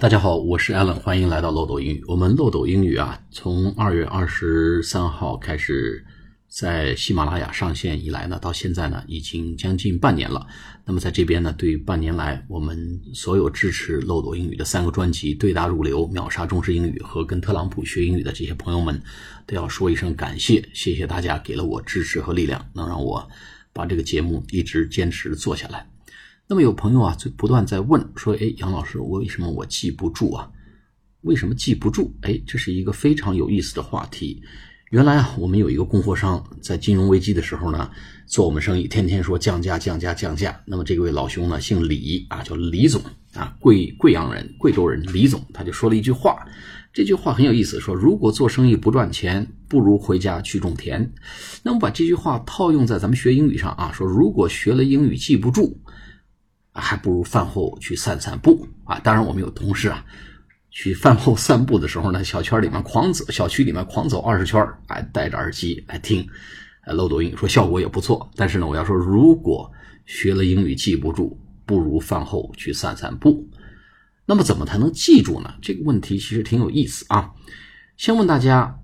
大家好，我是 Allen，欢迎来到漏斗英语。我们漏斗英语啊，从二月二十三号开始在喜马拉雅上线以来呢，到现在呢已经将近半年了。那么在这边呢，对半年来我们所有支持漏斗英语的三个专辑《对答如流》《秒杀中式英语》和跟特朗普学英语的这些朋友们，都要说一声感谢，谢谢大家给了我支持和力量，能让我把这个节目一直坚持做下来。那么有朋友啊，就不断在问说：“哎，杨老师，我为什么我记不住啊？为什么记不住？哎，这是一个非常有意思的话题。原来啊，我们有一个供货商在金融危机的时候呢，做我们生意，天天说降价、降价、降价。那么这位老兄呢，姓李啊，叫李总啊，贵贵阳人，贵州人，李总，他就说了一句话，这句话很有意思，说如果做生意不赚钱，不如回家去种田。那么把这句话套用在咱们学英语上啊，说如果学了英语记不住。还不如饭后去散散步啊！当然，我们有同事啊，去饭后散步的时候呢，小圈里面狂走，小区里面狂走二十圈，哎，戴着耳机来听，呃，漏抖音，说效果也不错。但是呢，我要说，如果学了英语记不住，不如饭后去散散步。那么，怎么才能记住呢？这个问题其实挺有意思啊。先问大家。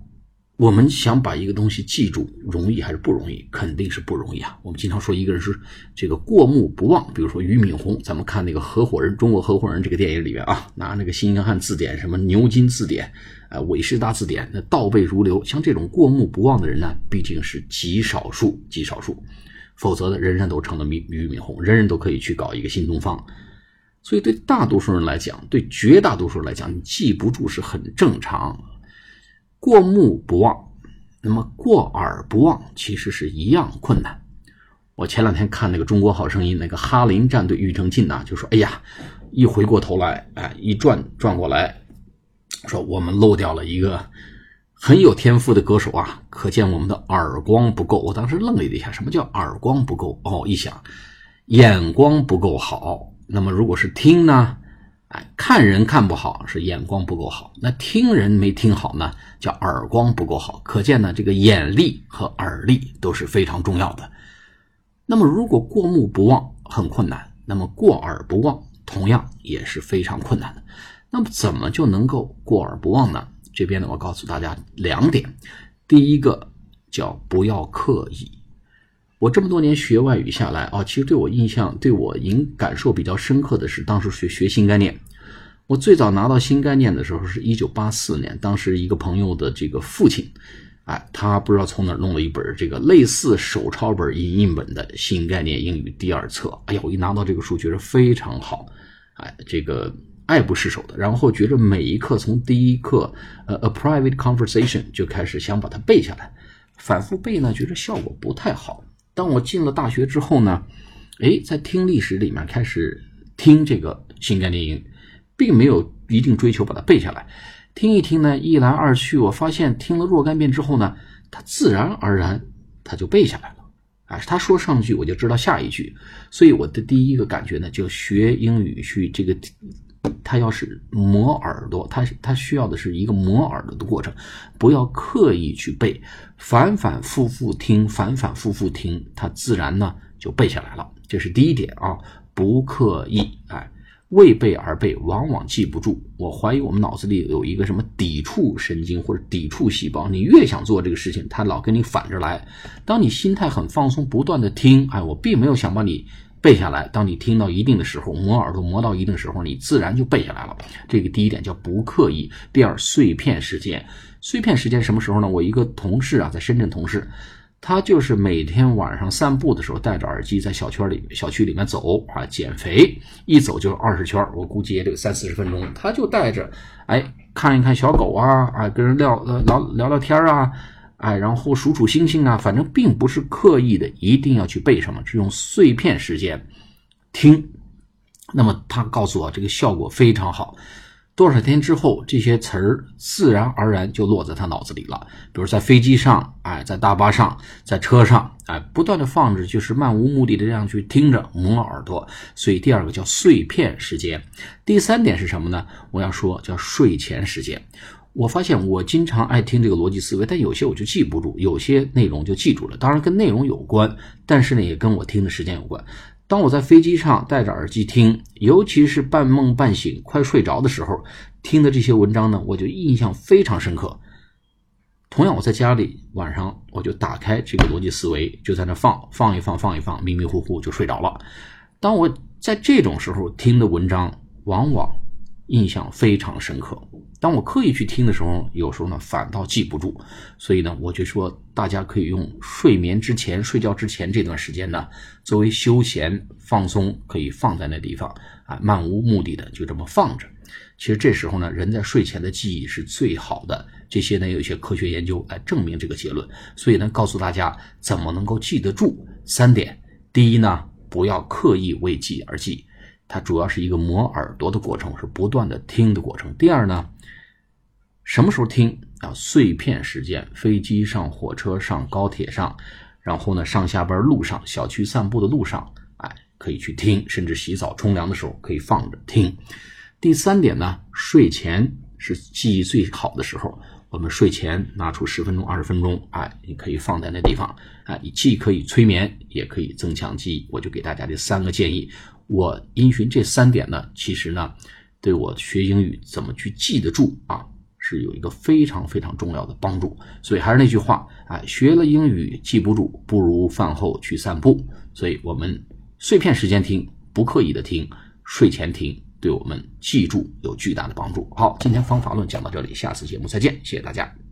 我们想把一个东西记住，容易还是不容易？肯定是不容易啊！我们经常说一个人是这个过目不忘，比如说俞敏洪，咱们看那个合伙人，中国合伙人这个电影里面啊，拿那个新英汉字典、什么牛津字典、啊韦氏大字典，那倒背如流。像这种过目不忘的人呢，毕竟是极少数，极少数。否则呢，人人都成了俞俞敏洪，人人都可以去搞一个新东方。所以，对大多数人来讲，对绝大多数人来讲，你记不住是很正常。过目不忘，那么过耳不忘其实是一样困难。我前两天看那个《中国好声音》，那个哈林战队庾澄庆呐，就说：“哎呀，一回过头来，哎，一转转过来，说我们漏掉了一个很有天赋的歌手啊，可见我们的耳光不够。”我当时愣了一下，什么叫耳光不够？哦，一想，眼光不够好。那么如果是听呢？看人看不好是眼光不够好，那听人没听好呢，叫耳光不够好。可见呢，这个眼力和耳力都是非常重要的。那么，如果过目不忘很困难，那么过耳不忘同样也是非常困难的。那么，怎么就能够过耳不忘呢？这边呢，我告诉大家两点。第一个叫不要刻意。我这么多年学外语下来啊，其实对我印象、对我影感受比较深刻的是，当时学学新概念。我最早拿到新概念的时候是一九八四年，当时一个朋友的这个父亲，哎，他不知道从哪弄了一本这个类似手抄本、影印本的新概念英语第二册。哎呀，我一拿到这个书，觉得非常好，哎，这个爱不释手的。然后觉着每一课从第一课，呃，a private conversation 就开始想把它背下来，反复背呢，觉得效果不太好。当我进了大学之后呢，哎，在听历史里面开始听这个新概念英语。并没有一定追求把它背下来，听一听呢，一来二去，我发现听了若干遍之后呢，它自然而然它就背下来了。啊，他说上句我就知道下一句，所以我的第一个感觉呢，就学英语去这个，他要是磨耳朵，他他需要的是一个磨耳朵的过程，不要刻意去背，反反复复听，反反复复听，他自然呢就背下来了。这是第一点啊，不刻意，哎。为背而背，往往记不住。我怀疑我们脑子里有一个什么抵触神经或者抵触细胞，你越想做这个事情，它老跟你反着来。当你心态很放松，不断的听，哎，我并没有想把你背下来。当你听到一定的时候，磨耳朵磨到一定时候，你自然就背下来了。这个第一点叫不刻意。第二，碎片时间。碎片时间什么时候呢？我一个同事啊，在深圳同事。他就是每天晚上散步的时候戴着耳机在小圈里、小区里面走啊，减肥，一走就二十圈，我估计也得三四十分钟。他就带着，哎，看一看小狗啊，啊，跟人聊聊聊聊天啊，哎，然后数数星星啊，反正并不是刻意的，一定要去背什么，是用碎片时间听。那么他告诉我，这个效果非常好。多少天之后，这些词儿自然而然就落在他脑子里了。比如在飞机上，哎，在大巴上，在车上，哎，不断的放着，就是漫无目的的这样去听着，磨耳朵。所以第二个叫碎片时间。第三点是什么呢？我要说叫睡前时间。我发现我经常爱听这个逻辑思维，但有些我就记不住，有些内容就记住了。当然跟内容有关，但是呢也跟我听的时间有关。当我在飞机上戴着耳机听，尤其是半梦半醒、快睡着的时候听的这些文章呢，我就印象非常深刻。同样，我在家里晚上我就打开这个逻辑思维，就在那放放一放，放一放，迷迷糊糊就睡着了。当我在这种时候听的文章，往往印象非常深刻。当我刻意去听的时候，有时候呢反倒记不住。所以呢，我就说大家可以用睡眠之前、睡觉之前这段时间呢，作为休闲放松，可以放在那地方啊，漫无目的的就这么放着。其实这时候呢，人在睡前的记忆是最好的。这些呢有一些科学研究来证明这个结论。所以呢，告诉大家怎么能够记得住三点。第一呢，不要刻意为记而记，它主要是一个磨耳朵的过程，是不断的听的过程。第二呢，什么时候听啊？碎片时间，飞机上、火车上、高铁上，然后呢，上下班路上、小区散步的路上，哎，可以去听，甚至洗澡、冲凉的时候可以放着听。第三点呢，睡前是记忆最好的时候。我们睡前拿出十分钟、二十分钟，哎，你可以放在那地方，哎，你既可以催眠，也可以增强记忆。我就给大家这三个建议。我因循这三点呢，其实呢，对我学英语怎么去记得住啊，是有一个非常非常重要的帮助。所以还是那句话，哎，学了英语记不住，不如饭后去散步。所以我们碎片时间听，不刻意的听，睡前听。对我们记住有巨大的帮助。好，今天方法论讲到这里，下次节目再见，谢谢大家。